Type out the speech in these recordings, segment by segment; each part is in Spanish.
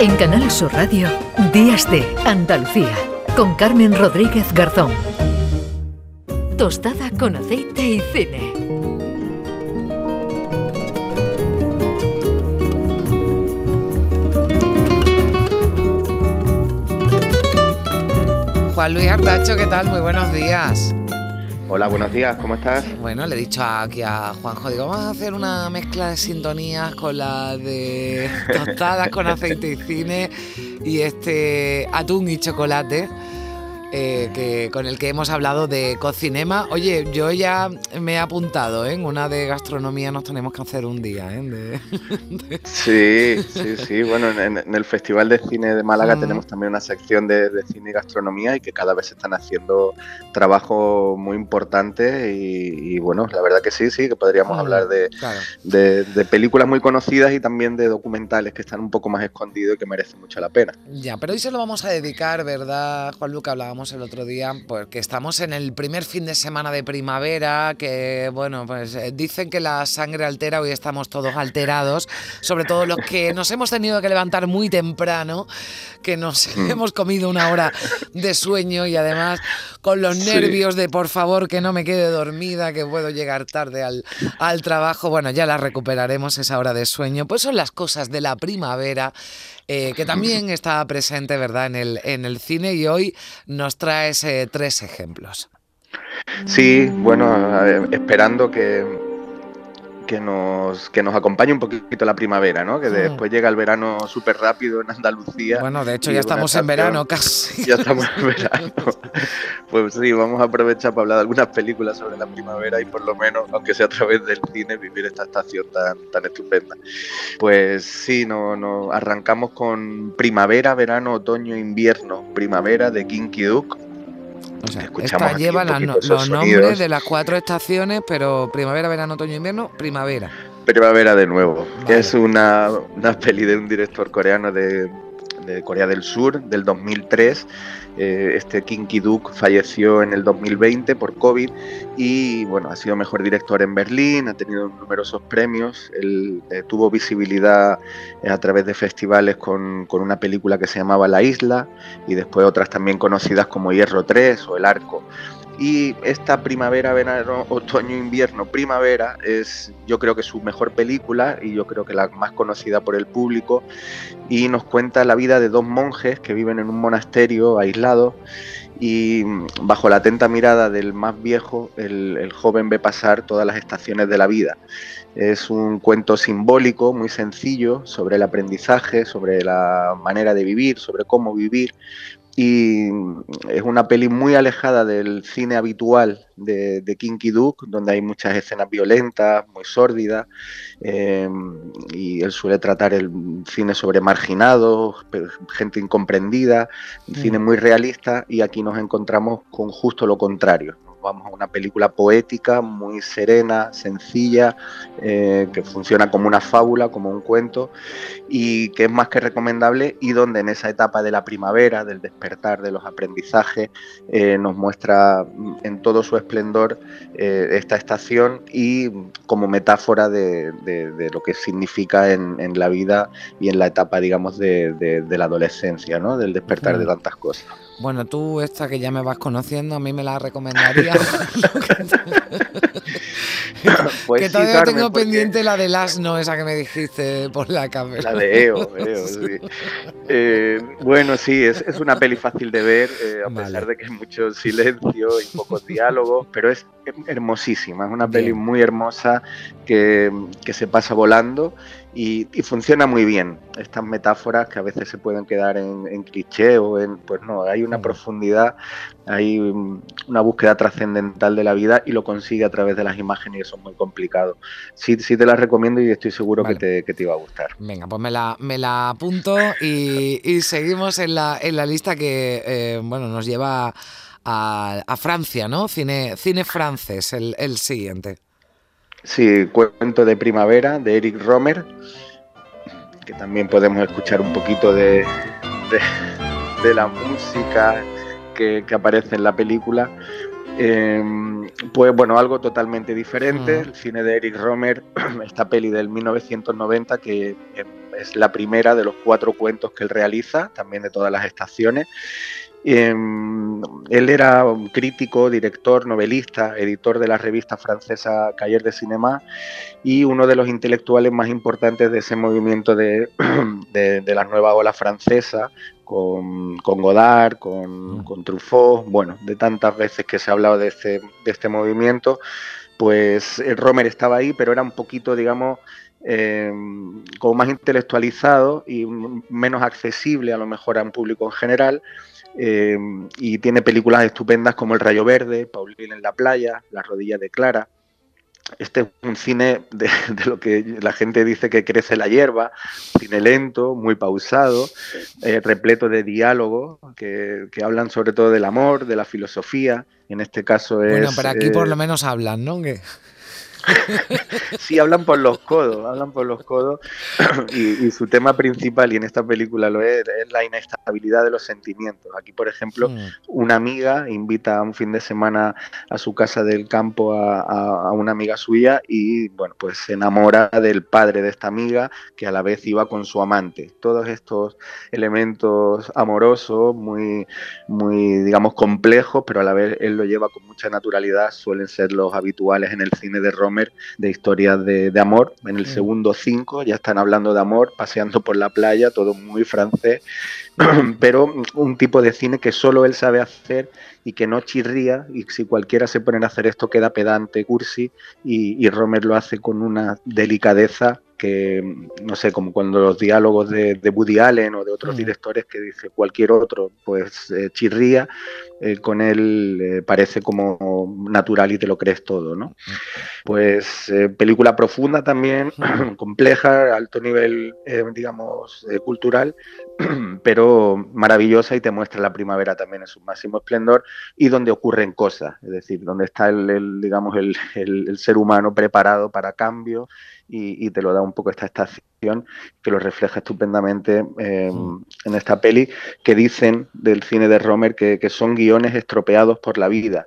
En Canal Sur Radio, Días de Andalucía, con Carmen Rodríguez Garzón. Tostada con aceite y cine. Juan Luis Artacho, ¿qué tal? Muy buenos días. Hola, buenos días, ¿cómo estás? Bueno, le he dicho aquí a Juanjo, digo, vamos a hacer una mezcla de sintonías con la de tostadas con aceite y cine y este atún y chocolate. Eh, que, con el que hemos hablado de cocinema. Oye, yo ya me he apuntado, ¿eh? en una de gastronomía nos tenemos que hacer un día. ¿eh? Sí, sí, sí. Bueno, en, el Festival de Cine de Málaga mm. tenemos también una sección de, cine y gastronomía y que cada vez se están haciendo trabajo muy importante y, bueno, la verdad que sí, sí, que podríamos hablar de, de, películas muy conocidas y también de documentales que están un poco más escondidos y que merecen mucho la pena. Ya, pero hoy se lo vamos a dedicar, ¿verdad, Juan Luca? Hablábamos el otro día, porque estamos en el primer fin de semana de primavera, que bueno, pues eh, dicen que la sangre altera, hoy estamos todos alterados, sobre todo los que nos hemos tenido que levantar muy temprano, que nos mm. hemos comido una hora de sueño y además con los nervios de por favor que no me quede dormida, que puedo llegar tarde al, al trabajo, bueno, ya la recuperaremos esa hora de sueño, pues son las cosas de la primavera eh, que también está presente, ¿verdad?, en el, en el cine y hoy nos traes eh, tres ejemplos. Sí, bueno, esperando que, que nos, que nos acompañe un poquito la primavera, ¿no? Que después llega el verano súper rápido en Andalucía. Bueno, de hecho ya estamos en verano casi. Ya estamos en verano. Pues sí, vamos a aprovechar para hablar de algunas películas sobre la primavera y por lo menos, aunque sea a través del cine, vivir esta estación tan, tan estupenda. Pues sí, no, no, arrancamos con primavera, verano, otoño, invierno, primavera de Kinky Duke o sea, esta lleva los nombres de las cuatro estaciones, pero primavera, verano, otoño, invierno, primavera. Primavera de nuevo. Es una, una peli de un director coreano de, de Corea del Sur del 2003 eh, este Kinky Duke falleció en el 2020 por COVID y bueno, ha sido mejor director en Berlín, ha tenido numerosos premios, él eh, tuvo visibilidad eh, a través de festivales con, con, una película que se llamaba La Isla y después otras también conocidas como Hierro 3 o El Arco. Y esta primavera, verano, otoño, invierno, primavera es yo creo que su mejor película y yo creo que la más conocida por el público y nos cuenta la vida de dos monjes que viven en un monasterio aislado y bajo la atenta mirada del más viejo el, el joven ve pasar todas las estaciones de la vida. Es un cuento simbólico, muy sencillo, sobre el aprendizaje, sobre la manera de vivir, sobre cómo vivir, y es una peli muy alejada del cine habitual de, Kinky Duke, donde hay muchas escenas violentas, muy sórdidas, eh, y él suele tratar el cine sobre marginados, gente incomprendida, cine muy realista, y aquí nos encontramos con justo lo contrario vamos a una película poética, muy serena, sencilla, eh, que funciona como una fábula, como un cuento, y que es más que recomendable y donde en esa etapa de la primavera, del despertar de los aprendizajes, eh, nos muestra en todo su esplendor eh, esta estación y como metáfora de, lo que significa en, la vida y en la etapa, digamos, de, la adolescencia, ¿no? del despertar de tantas cosas. Bueno, tú esta que ya me vas conociendo, a mí me la recomendaría. pues que todavía tengo pendiente la del asno, esa que me dijiste por la cámara. La de EO, EO sí. Eh, bueno, sí, es, una peli fácil de ver, eh, a pesar de que hay mucho silencio y pocos diálogos, pero es hermosísima, es una peli muy hermosa que, que se pasa volando y, funciona muy bien. Estas metáforas que a veces se pueden quedar en, cliché o en, pues no, hay una mm. profundidad, hay una búsqueda trascendental de la vida y lo consigue a través de las imágenes y eso es muy complicado. Sí, sí te las recomiendo y estoy seguro que, te, que, te, iba a gustar. Venga, pues me la, me la apunto y, y seguimos en la, en la lista que eh, bueno, nos lleva a, a, Francia, ¿no? Cine, cine francés, el, el siguiente. Sí, cuento de primavera de Eric Romer, que también podemos escuchar un poquito de, de, la música que, aparece en la película. Em, pues bueno, algo totalmente diferente. El cine de Eric Romer, esta peli del 1990, que em, es la primera de los cuatro cuentos que él realiza, también de todas las estaciones. Em, él era un crítico, director, novelista, editor de la revista francesa Cahiers de Cinema y uno de los intelectuales más importantes de ese movimiento de, de, la nueva ola francesa, con, Godard, con, mm. con, Truffaut, bueno, de tantas veces que se ha hablado de este, de este movimiento, pues el Romer estaba ahí, pero era un poquito, digamos, eh, como más intelectualizado y menos accesible a lo mejor a un público en general. Eh, y tiene películas estupendas como El Rayo Verde, Paulina en la playa, Las rodillas de Clara. Este es un cine de, lo que la gente dice que crece la hierba, cine lento, muy pausado, eh, repleto de diálogos que, que, hablan sobre todo del amor, de la filosofía. En este caso es. Bueno, pero aquí por lo menos hablan, ¿no? Sí, hablan por los codos, hablan por los codos. Y, su tema principal, y en esta película lo es, es la inestabilidad de los sentimientos. Aquí, por ejemplo, mm. una amiga invita a un fin de semana a su casa del campo a, una amiga suya y, bueno, pues se enamora del padre de esta amiga que a la vez iba con su amante. Todos estos elementos amorosos, muy, muy, digamos, complejos, pero a la vez él lo lleva con mucha naturalidad, suelen ser los habituales en el cine de Roma de historias de, amor. En el segundo cinco ya están hablando de amor, paseando por la playa, todo muy francés, pero un tipo de cine que solo él sabe hacer y que no chirría, y si cualquiera se pone a hacer esto queda pedante, cursi, y, y Romer lo hace con una delicadeza que, no sé, como cuando los diálogos de, de Woody Allen o de otros mm. directores que dice cualquier otro, pues eh, chirría, eh, con él eh, parece como natural y te lo crees todo, ¿no? Mm. Pues película profunda también, mm. compleja, alto nivel, digamos, cultural, pero maravillosa y te muestra la primavera también en su máximo esplendor y donde ocurren cosas, es decir, donde está el, digamos, el, el ser humano preparado para cambio y, te lo da un poco esta estación que lo refleja estupendamente eh, en esta peli, que dicen del cine de Romer que, que son guiones estropeados por la vida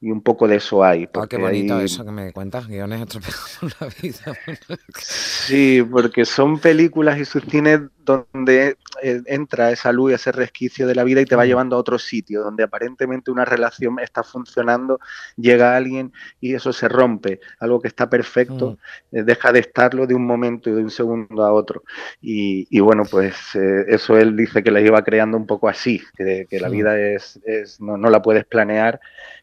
y un poco de eso hay. Ah, qué bonito eso que me cuentas, guiones estropeados por la vida. sí, porque son películas y sus cines donde eh, entra esa luz, ese resquicio de la vida y te va llevando a otro sitio, donde aparentemente una relación está funcionando, llega alguien y eso se rompe, algo que está perfecto, mm. eh, deja de estarlo de un momento y de un segundo a otro. Y, bueno, pues eh, eso él dice que la iba creando un poco así, que, la vida es, no, no la puedes planear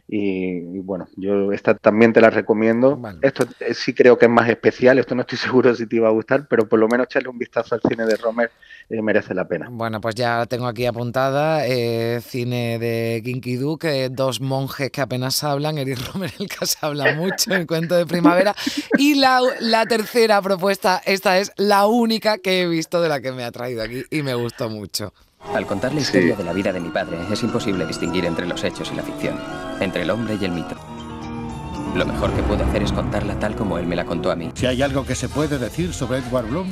y, bueno, yo esta también te la recomiendo. Esto eh, sí creo que es más especial, esto no estoy seguro si te iba a gustar, pero por lo menos echarle un vistazo al cine de Romer eh, merece la pena. Bueno, pues ya tengo aquí apuntada eh, cine de Kinky Duke, dos monjes que apenas hablan, Eric Romer el que se habla mucho, el cuento de primavera. Y la, la tercera propuesta, esta es la única que he visto de la que me ha traído aquí y me gustó mucho. Al contar la historia de la vida de mi padre, es imposible distinguir entre los hechos y la ficción, entre el hombre y el mito. Lo mejor que puedo hacer es contarla tal como él me la contó a mí. Si hay algo que se puede decir sobre Edward Bloom,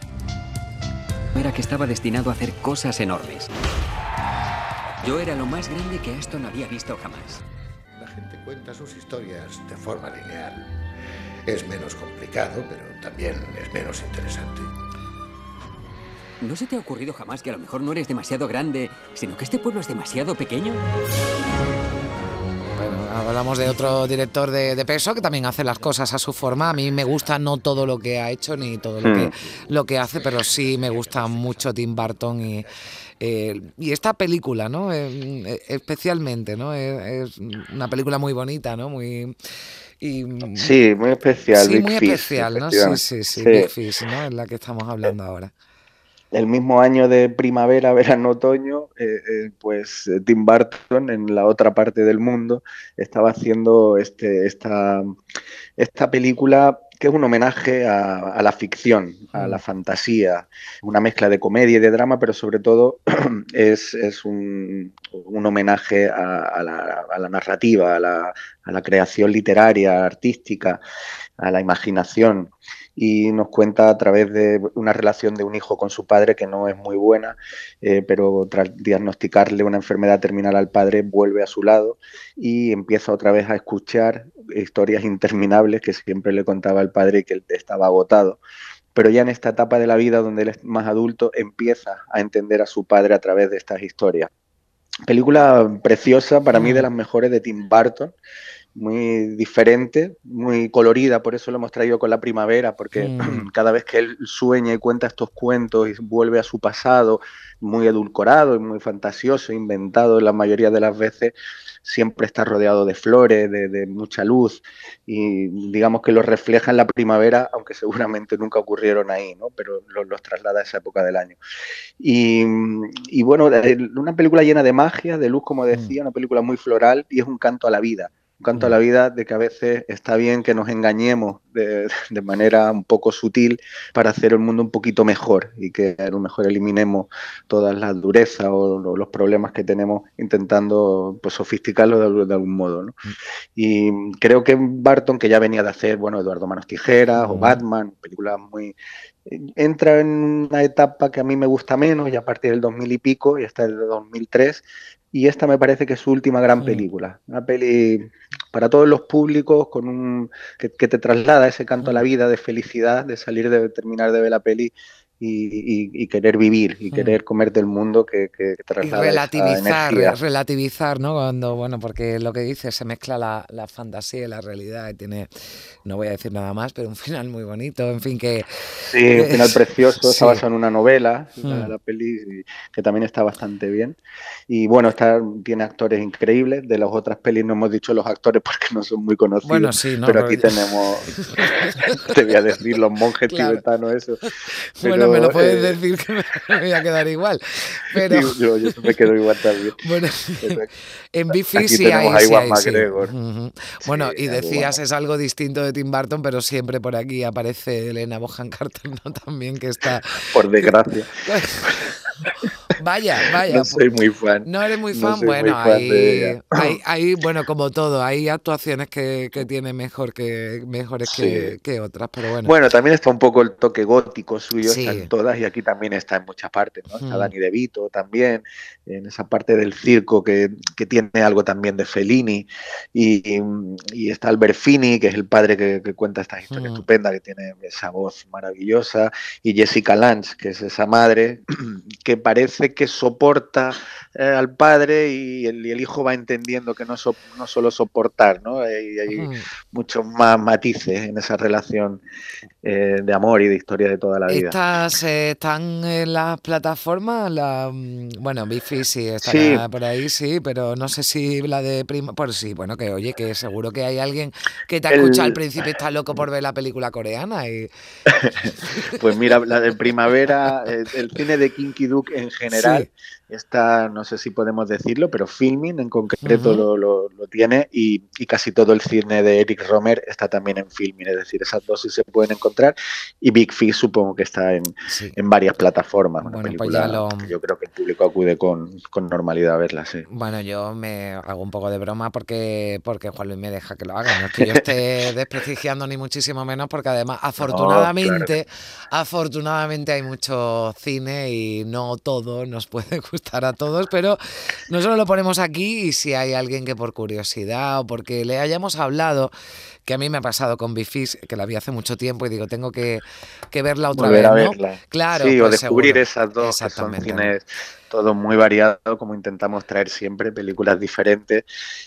era que estaba destinado a hacer cosas enormes. Yo era lo más grande que Aston había visto jamás. La gente cuenta sus historias de forma lineal. Es menos complicado, pero también es menos interesante. ¿No se te ha ocurrido jamás que a lo mejor no eres demasiado grande, sino que este pueblo es demasiado pequeño? Bueno, hablamos de otro director de, peso que también hace las cosas a su forma. A mí me gusta no todo lo que ha hecho ni todo lo, que, hmm. lo que hace, pero sí me gusta mucho Tim Burton y, eh, y esta película, ¿no? Eh, especialmente, ¿no? Es, una película muy bonita, ¿no? Muy... sí, muy especial. Sí, muy especial, ¿no? Sí, sí, sí, Big Fish, ¿no? Es la que estamos hablando ahora el mismo año de primavera, verano, otoño, eh, eh, pues eh, Tim Burton en la otra parte del mundo estaba haciendo este, esta, esta película que es un homenaje a, la ficción, a la mm. fantasía, una mezcla de comedia y de drama, pero sobre todo es, un, homenaje a, la, narrativa, a la, creación literaria, artística, a la imaginación. y nos cuenta a través de una relación de un hijo con su padre que no es muy buena, eh, pero tras diagnosticarle una enfermedad terminal al padre vuelve a su lado y empieza otra vez a escuchar historias interminables que siempre le contaba al padre que él estaba agotado pero ya en esta etapa de la vida donde él es más adulto empieza a entender a su padre a través de estas historias. Película preciosa, para mí de las mejores de Tim Burton, muy diferente, muy colorida, por eso lo hemos traído con la primavera, porque mm. cada vez que él sueña y cuenta estos cuentos y vuelve a su pasado, muy edulcorado y muy fantasioso, inventado la mayoría de las veces, siempre está rodeado de flores, de, mucha luz, y digamos que lo refleja en la primavera, aunque seguramente nunca ocurrieron ahí, ¿no? pero los, traslada a esa época del año. Y, y, bueno, una película llena de magia, de luz, como decía, mm. una película muy floral, y es un canto a la vida canto a la vida de que a veces está bien que nos engañemos de, manera un poco sutil para hacer el mundo un poquito mejor y que a lo mejor eliminemos todas las durezas o, los problemas que tenemos intentando pues, sofisticarlo de, algún modo. ¿no? Y creo que Barton, que ya venía de hacer, bueno, Eduardo Manos Tijeras o Batman, películas muy entra en una etapa que a mí me gusta menos, y a partir del 2000 y pico, y hasta el 2003, y esta me parece que es su última gran película. Una peli para todos los públicos, con un que, te traslada ese canto a la vida de felicidad, de salir de terminar de ver la peli y, querer vivir y querer comerte el mundo que, que y relativizar, relativizar, ¿no? Cuando, bueno, porque lo que dice se mezcla la, la, fantasía y la realidad y tiene, no voy a decir nada más, pero un final muy bonito, en fin, que... Sí, un final precioso, está basado en una novela, la, mm. peli, que también está bastante bien. Y bueno, está, tiene actores increíbles, de las otras pelis no hemos dicho los actores porque no son muy conocidos, bueno, sí, ¿no? pero aquí tenemos, te voy a decir, los monjes tibetanos, eso. bueno, me lo puedes decir que me, voy a quedar igual. Pero... yo, me quedo igual también. Bueno, en Bifi sí hay. Bueno, y decías, es algo distinto de Tim Burton, pero siempre por aquí aparece Elena Bohan Carter, ¿no? También que está. Por desgracia. Vaya, vaya. No soy muy fan. No eres muy fan. bueno, hay, hay, bueno, como todo, hay actuaciones que, que tiene mejor que mejores que, que, otras, pero bueno. Bueno, también está un poco el toque gótico suyo, en todas, y aquí también está en muchas partes, ¿no? Está mm. Dani De Vito también, en esa parte del circo que, que tiene algo también de Fellini, y, y, está Albert Fini, que es el padre que, cuenta esta historia mm. estupenda, que tiene esa voz maravillosa, y Jessica Lange, que es esa madre, que parece que soporta eh, al padre y el, hijo va entendiendo que no, no solo soportar, ¿no? Hay, hay muchos más matices en esa relación eh, de amor y de historia de toda la vida. ¿Estas eh, están en las plataformas? La, mm, bueno, Bifi sí está por ahí, sí, pero no sé si la de Prima... Pues sí, bueno, que oye, que seguro que hay alguien que te ha escuchado al principio y está loco por ver la película coreana. Y... pues mira, la de Primavera, el, cine de Kinky Duke en general está, no sé si podemos decirlo, pero Filming en concreto lo, lo, tiene y, casi todo el cine de Eric Romer está también en Filming, es decir, esas dos sí se pueden encontrar y Big Fish supongo que está en, en varias plataformas. Una pues película que yo creo que el público acude con, con, normalidad a verla, sí. Bueno, yo me hago un poco de broma porque, porque Juan Luis me deja que lo haga, no es que yo esté desprestigiando ni muchísimo menos porque además afortunadamente, afortunadamente hay mucho cine y no todo nos puede gustar a todos, pero nosotros lo ponemos aquí y si hay alguien que por curiosidad o porque le hayamos hablado, que a mí me ha pasado con Bifis, que la vi hace mucho tiempo y digo, tengo que, verla otra vez. ¿no? Claro, sí, o pues descubrir esas dos que son cines todo muy variado, como intentamos traer siempre, películas diferentes,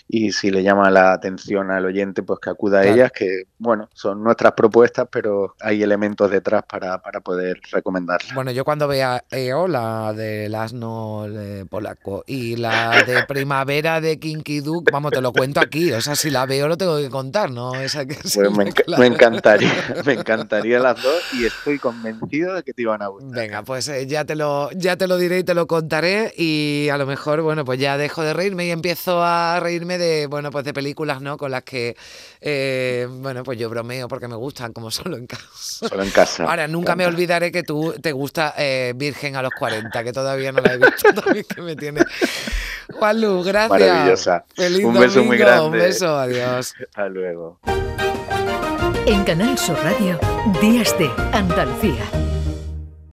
y si le llama la atención al oyente, pues que acuda a ellas, que bueno, son nuestras propuestas, pero hay elementos detrás para, para poder recomendarlas. Bueno, yo cuando vea EO, la del asno polaco, y la de primavera de Kinky Duke, vamos, te lo cuento aquí, o sea, si la veo lo tengo que contar, ¿no? Esa que pues me, me, encantaría, me encantaría las dos y estoy convencido de que te iban a gustar. Venga, pues eh, ya, te lo, ya te lo diré y te lo contaré y a lo mejor, bueno, pues ya dejo de reírme y empiezo a reírme de, bueno, pues de películas, ¿no? Con las que, eh, bueno, pues yo bromeo porque me gustan, como solo en casa. Solo en casa. Ahora, nunca me olvidaré que tú te gusta eh, Virgen a los 40, que todavía no la he visto, también que me tiene... Juanlu, gracias. Maravillosa. Feliz un beso muy grande. Un beso, adiós. Hasta luego. En Canal Sur Radio, Días de Andalucía.